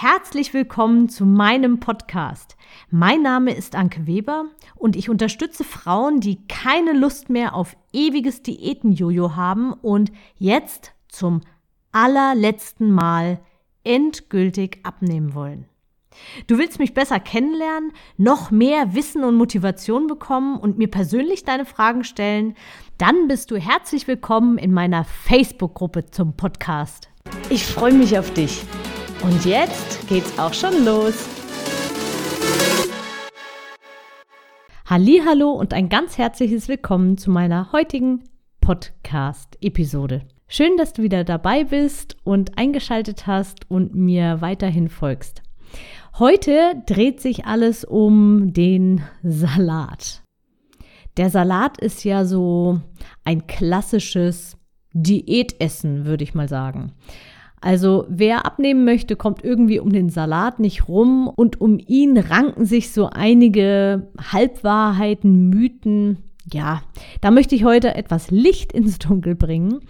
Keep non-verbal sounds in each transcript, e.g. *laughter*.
Herzlich willkommen zu meinem Podcast. Mein Name ist Anke Weber und ich unterstütze Frauen, die keine Lust mehr auf ewiges Diätenjojo haben und jetzt zum allerletzten Mal endgültig abnehmen wollen. Du willst mich besser kennenlernen, noch mehr Wissen und Motivation bekommen und mir persönlich deine Fragen stellen? Dann bist du herzlich willkommen in meiner Facebook-Gruppe zum Podcast. Ich freue mich auf dich. Und jetzt geht's auch schon los. Hallo und ein ganz herzliches Willkommen zu meiner heutigen Podcast-Episode. Schön, dass du wieder dabei bist und eingeschaltet hast und mir weiterhin folgst. Heute dreht sich alles um den Salat. Der Salat ist ja so ein klassisches Diätessen, würde ich mal sagen. Also wer abnehmen möchte, kommt irgendwie um den Salat nicht rum und um ihn ranken sich so einige Halbwahrheiten, Mythen. Ja, da möchte ich heute etwas Licht ins Dunkel bringen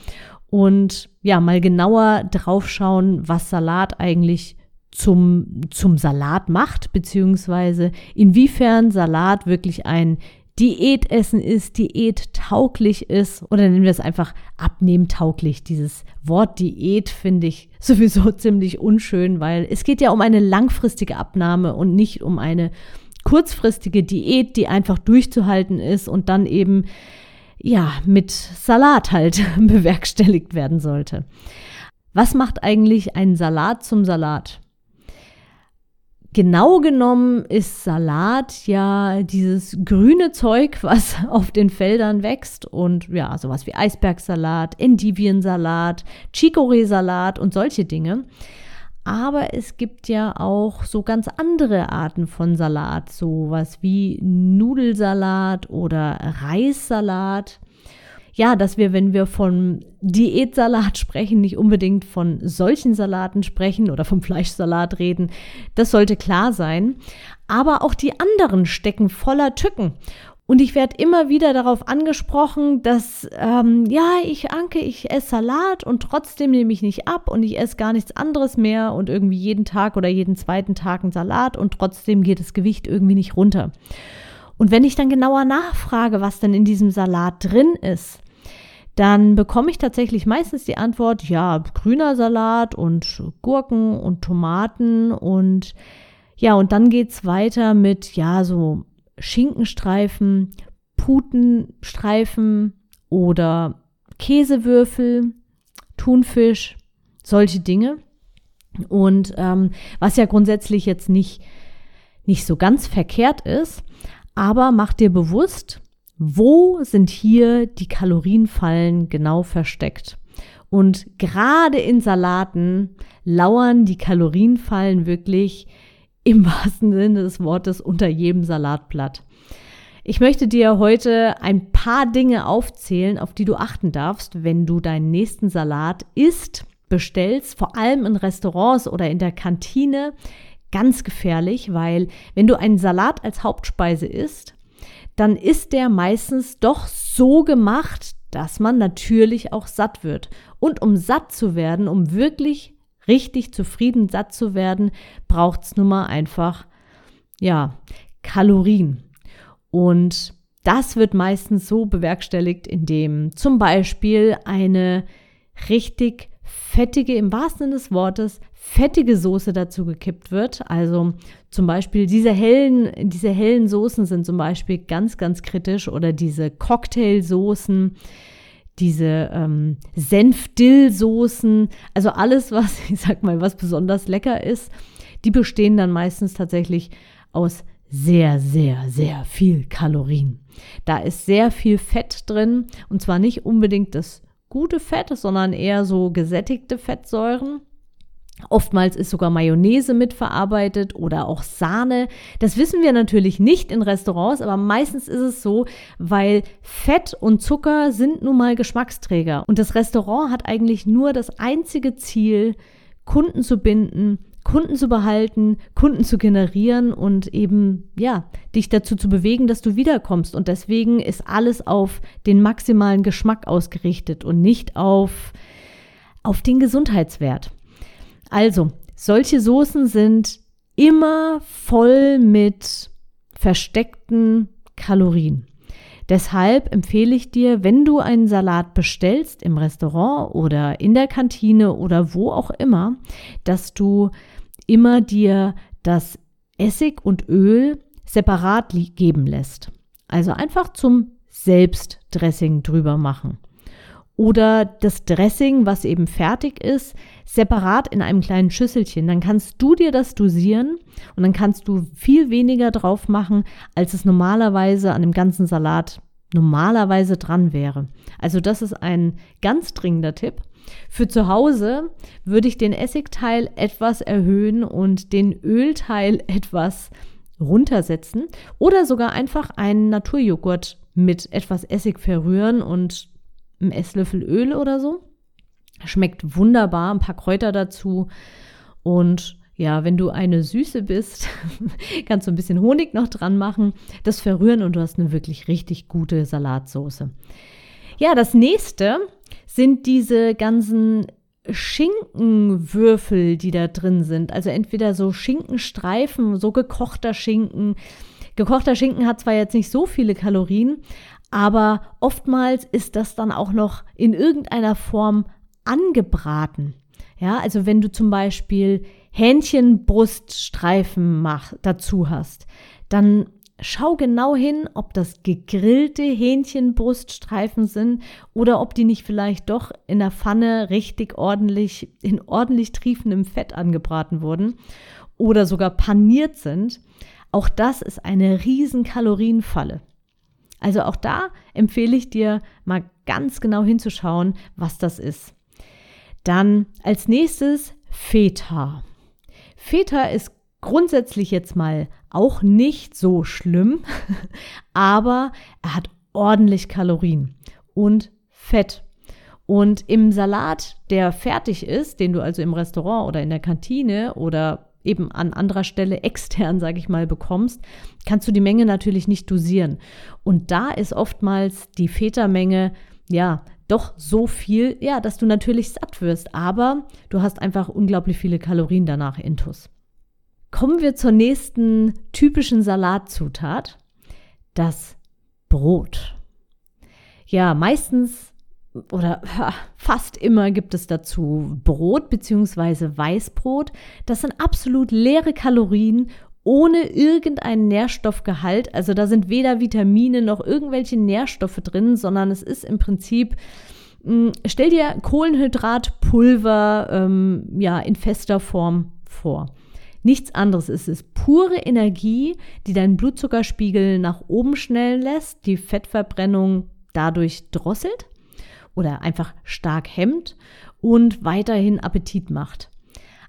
und ja, mal genauer drauf schauen, was Salat eigentlich zum, zum Salat macht, beziehungsweise inwiefern Salat wirklich ein Diätessen ist, diättauglich ist oder nennen wir es einfach abnehmtauglich. Dieses Wort Diät finde ich sowieso *laughs* ziemlich unschön, weil es geht ja um eine langfristige Abnahme und nicht um eine kurzfristige Diät, die einfach durchzuhalten ist und dann eben ja mit Salat halt *laughs* bewerkstelligt werden sollte. Was macht eigentlich ein Salat zum Salat? Genau genommen ist Salat ja dieses grüne Zeug, was *laughs* auf den Feldern wächst und ja, sowas wie Eisbergsalat, Endiviensalat, Chicorée-Salat und solche Dinge. Aber es gibt ja auch so ganz andere Arten von Salat, sowas wie Nudelsalat oder Reissalat ja, dass wir, wenn wir von Diätsalat sprechen, nicht unbedingt von solchen Salaten sprechen oder vom Fleischsalat reden. Das sollte klar sein. Aber auch die anderen stecken voller Tücken. Und ich werde immer wieder darauf angesprochen, dass, ähm, ja, ich anke, ich esse Salat und trotzdem nehme ich nicht ab und ich esse gar nichts anderes mehr und irgendwie jeden Tag oder jeden zweiten Tag ein Salat und trotzdem geht das Gewicht irgendwie nicht runter. Und wenn ich dann genauer nachfrage, was denn in diesem Salat drin ist, dann bekomme ich tatsächlich meistens die Antwort, ja, grüner Salat und Gurken und Tomaten und ja, und dann geht es weiter mit, ja, so Schinkenstreifen, Putenstreifen oder Käsewürfel, Thunfisch, solche Dinge. Und ähm, was ja grundsätzlich jetzt nicht, nicht so ganz verkehrt ist, aber mach dir bewusst, wo sind hier die Kalorienfallen genau versteckt? Und gerade in Salaten lauern die Kalorienfallen wirklich im *laughs* wahrsten Sinne des Wortes unter jedem Salatblatt. Ich möchte dir heute ein paar Dinge aufzählen, auf die du achten darfst, wenn du deinen nächsten Salat isst, bestellst, vor allem in Restaurants oder in der Kantine. Ganz gefährlich, weil wenn du einen Salat als Hauptspeise isst, dann ist der meistens doch so gemacht, dass man natürlich auch satt wird. Und um satt zu werden, um wirklich richtig zufrieden satt zu werden, braucht es nun mal einfach, ja, Kalorien. Und das wird meistens so bewerkstelligt, indem zum Beispiel eine richtig fettige, im wahrsten Sinne des Wortes, fettige Soße dazu gekippt wird. Also zum Beispiel diese hellen, diese hellen Soßen sind zum Beispiel ganz, ganz kritisch oder diese Cocktailsoßen, diese ähm, Senf-Dill-Soßen, also alles, was, *laughs* ich sag mal, was besonders lecker ist, die bestehen dann meistens tatsächlich aus sehr, sehr, sehr viel Kalorien. Da ist sehr viel Fett drin und zwar nicht unbedingt das gute Fett, sondern eher so gesättigte Fettsäuren. Oftmals ist sogar Mayonnaise mitverarbeitet oder auch Sahne. Das wissen wir natürlich nicht in Restaurants, aber meistens ist es so, weil Fett und Zucker sind nun mal Geschmacksträger. Und das Restaurant hat eigentlich nur das einzige Ziel, Kunden zu binden, Kunden zu behalten, Kunden zu generieren und eben, ja, dich dazu zu bewegen, dass du wiederkommst. Und deswegen ist alles auf den maximalen Geschmack ausgerichtet und nicht auf, auf den Gesundheitswert. Also, solche Soßen sind immer voll mit versteckten Kalorien. Deshalb empfehle ich dir, wenn du einen Salat bestellst im Restaurant oder in der Kantine oder wo auch immer, dass du immer dir das Essig und Öl separat geben lässt. Also einfach zum Selbstdressing drüber machen. Oder das Dressing, was eben fertig ist, separat in einem kleinen Schüsselchen. Dann kannst du dir das dosieren und dann kannst du viel weniger drauf machen, als es normalerweise an dem ganzen Salat normalerweise dran wäre. Also das ist ein ganz dringender Tipp. Für zu Hause würde ich den Essigteil etwas erhöhen und den Ölteil *laughs* etwas runtersetzen oder sogar einfach einen Naturjoghurt mit etwas Essig verrühren und einem Esslöffel Öl oder so. Schmeckt wunderbar, ein paar Kräuter dazu und ja, wenn du eine Süße bist, *laughs* kannst du ein bisschen Honig noch dran machen, das verrühren und du hast eine wirklich richtig gute Salatsoße. Ja, das nächste sind diese ganzen Schinkenwürfel, die da drin sind. Also entweder so Schinkenstreifen, so gekochter Schinken. Gekochter Schinken hat zwar jetzt nicht so viele Kalorien, aber oftmals ist das dann auch noch in irgendeiner Form angebraten. Ja, also wenn du zum Beispiel Hähnchenbruststreifen mach, dazu hast, dann schau genau hin, ob das gegrillte Hähnchenbruststreifen sind oder ob die nicht vielleicht doch in der Pfanne richtig ordentlich, in ordentlich triefendem Fett angebraten wurden oder sogar paniert sind. Auch das ist eine riesen Kalorienfalle. Also auch da empfehle ich dir mal ganz genau hinzuschauen, was das ist. Dann als nächstes Feta. Feta ist grundsätzlich jetzt mal auch nicht so schlimm, *laughs* aber er hat ordentlich Kalorien und Fett. Und im Salat, der fertig ist, den du also im Restaurant oder in der Kantine oder eben an anderer Stelle *laughs* extern, sage ich mal, bekommst, kannst du die Menge natürlich nicht dosieren. Und da ist oftmals die Feta-Menge, ja, doch so viel, ja, dass du natürlich satt wirst, aber du hast einfach unglaublich viele Kalorien danach intus. Kommen wir zur nächsten typischen Salatzutat, das Brot. Ja, meistens oder *laughs* fast immer gibt es dazu Brot bzw. Weißbrot. Das sind absolut leere Kalorien ohne irgendeinen Nährstoffgehalt. Also da sind weder Vitamine noch irgendwelche Nährstoffe drin, sondern es ist im Prinzip, hm, stell dir Kohlenhydratpulver ähm, ja, in fester Form vor. Nichts anderes. Es ist pure Energie, die deinen Blutzuckerspiegel nach oben schnellen lässt, die Fettverbrennung dadurch drosselt oder einfach stark hemmt und weiterhin Appetit macht.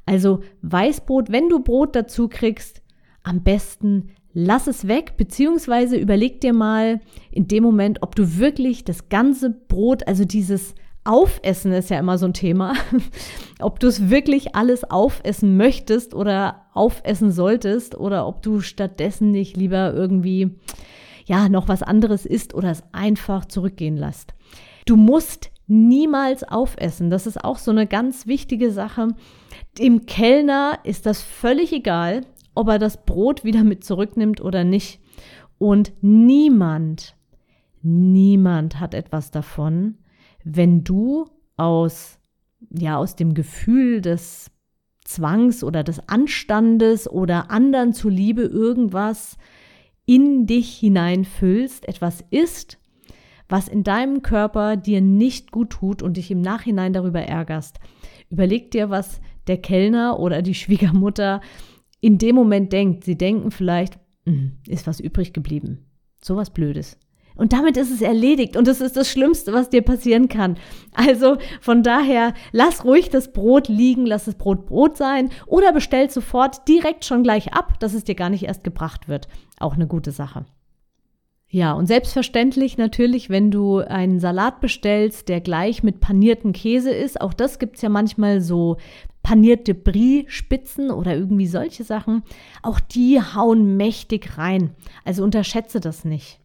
Also Weißbrot, wenn du Brot dazu kriegst, am besten lass es weg, beziehungsweise überleg dir mal in dem Moment, ob du wirklich das ganze Brot, also dieses Aufessen ist ja immer so ein Thema, *laughs* ob du es wirklich alles aufessen möchtest oder aufessen solltest oder ob du stattdessen nicht lieber irgendwie ja noch was anderes isst oder es einfach zurückgehen lässt. Du musst niemals aufessen. Das ist auch so eine ganz wichtige Sache. Dem Kellner ist das völlig egal, ob er das Brot wieder mit zurücknimmt oder nicht. Und niemand, niemand hat etwas davon, wenn du aus, ja, aus dem Gefühl des Zwangs oder des Anstandes oder anderen zuliebe irgendwas in dich hineinfüllst, etwas isst, was in deinem Körper dir nicht gut tut und dich im Nachhinein darüber ärgerst. Überleg dir, was der Kellner oder die *laughs* Schwiegermutter in dem Moment denkt. Sie denken vielleicht, hm, ist was übrig geblieben. Sowas Blödes. Und damit ist es erledigt. Und das ist das Schlimmste, was dir passieren kann. Also von daher, lass ruhig das Brot liegen, lass das Brot Brot sein oder bestell sofort direkt schon gleich ab, dass es dir gar nicht erst gebracht wird. Auch eine gute Sache. Ja, und selbstverständlich natürlich, wenn du einen Salat bestellst, der gleich mit panierten Käse ist, auch das gibt es ja manchmal so panierte Brie-Spitzen oder irgendwie solche Sachen, auch die hauen mächtig rein. Also unterschätze das nicht.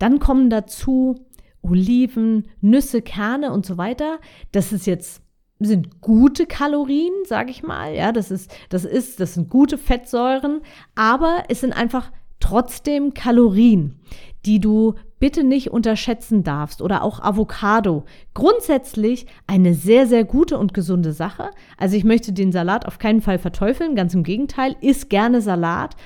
Dann kommen dazu Oliven, Nüsse, Kerne und so weiter. Das ist jetzt sind gute Kalorien, sage ich mal. Ja, das ist, das ist, das sind gute Fettsäuren, aber es sind einfach trotzdem Kalorien, die du bitte nicht unterschätzen darfst oder auch Avocado. Grundsätzlich eine sehr, sehr gute und gesunde Sache. Also ich möchte den Salat auf keinen Fall verteufeln, ganz im Gegenteil, isst gerne Salat.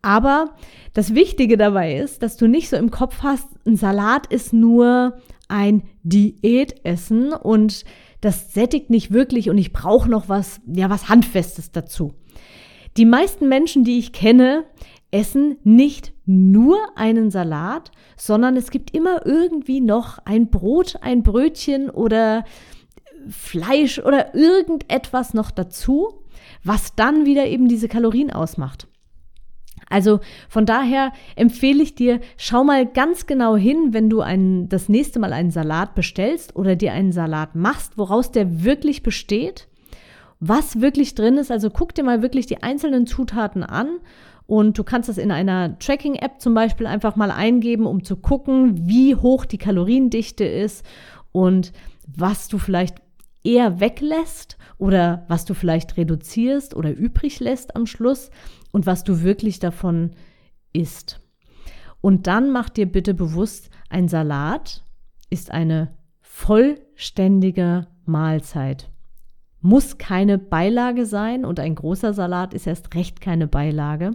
Aber das Wichtige dabei ist, dass du nicht so im Kopf hast, ein Salat ist nur ein Diätessen und das sättigt nicht wirklich und ich brauche noch was, ja, was Handfestes dazu. Die meisten Menschen, die ich kenne, essen nicht nur einen Salat, sondern es gibt immer irgendwie noch ein Brot, ein Brötchen oder Fleisch oder irgendetwas noch dazu, was dann wieder eben diese Kalorien ausmacht. Also von daher empfehle ich dir, schau mal ganz genau hin, wenn du ein, das nächste Mal einen Salat bestellst oder dir einen Salat machst, woraus der wirklich besteht, was wirklich drin ist. Also guck dir mal wirklich die einzelnen Zutaten an und du kannst das in einer Tracking-App zum Beispiel einfach mal eingeben, um zu gucken, wie hoch die Kaloriendichte ist und was du vielleicht eher weglässt oder was du vielleicht reduzierst oder übrig lässt am Schluss und was du wirklich davon isst. Und dann mach dir bitte bewusst, ein Salat ist eine vollständige Mahlzeit. Muss keine Beilage sein und ein großer Salat ist erst recht keine Beilage.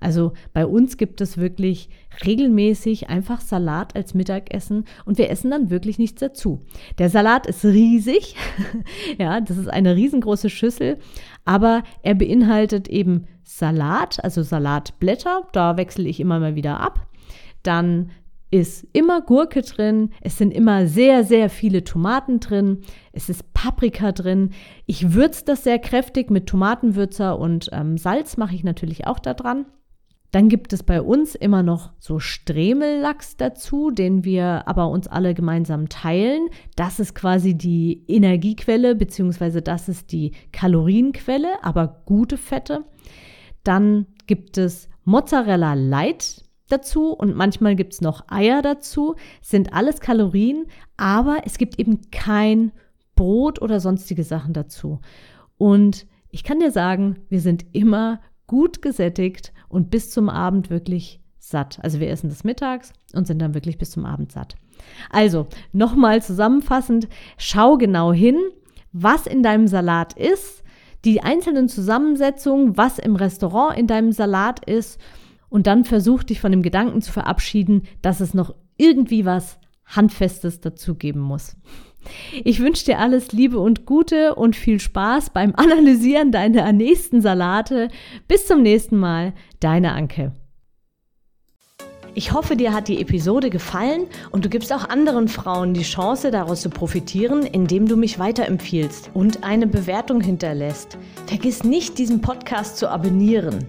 Also bei uns gibt es wirklich regelmäßig einfach Salat als Mittagessen und wir essen dann wirklich nichts dazu. Der Salat ist riesig, *laughs* ja, das ist eine riesengroße Schüssel, aber er beinhaltet eben Salat, also Salatblätter, da wechsle ich immer mal wieder ab. Dann ist immer Gurke drin, es sind immer sehr, sehr viele Tomaten drin, es ist Paprika drin. Ich würze das sehr kräftig mit Tomatenwürzer und ähm, Salz mache ich natürlich auch da dran. Dann gibt es bei uns immer noch so Stremellachs dazu, den wir aber uns alle gemeinsam teilen. Das ist quasi die Energiequelle, beziehungsweise das ist die Kalorienquelle, aber gute Fette. Dann gibt es Mozzarella Light dazu und manchmal gibt es noch Eier dazu. Sind alles Kalorien, aber es gibt eben kein Brot oder sonstige Sachen dazu. Und ich kann dir sagen, wir sind immer gut gesättigt und bis zum Abend wirklich satt. Also wir essen das mittags und sind dann wirklich bis zum Abend satt. Also nochmal zusammenfassend, schau genau hin, was in deinem Salat ist, die einzelnen Zusammensetzungen, was im Restaurant in deinem Salat ist und dann versuch dich von dem Gedanken zu verabschieden, dass es noch irgendwie was Handfestes dazugeben muss. Ich wünsche dir alles Liebe und Gute und viel Spaß beim Analysieren deiner nächsten Salate. Bis zum nächsten Mal, deine Anke. Ich hoffe, dir hat die Episode gefallen und du gibst auch anderen Frauen die Chance, daraus zu profitieren, indem du mich weiterempfiehlst und eine Bewertung hinterlässt. Vergiss nicht, diesen Podcast zu abonnieren.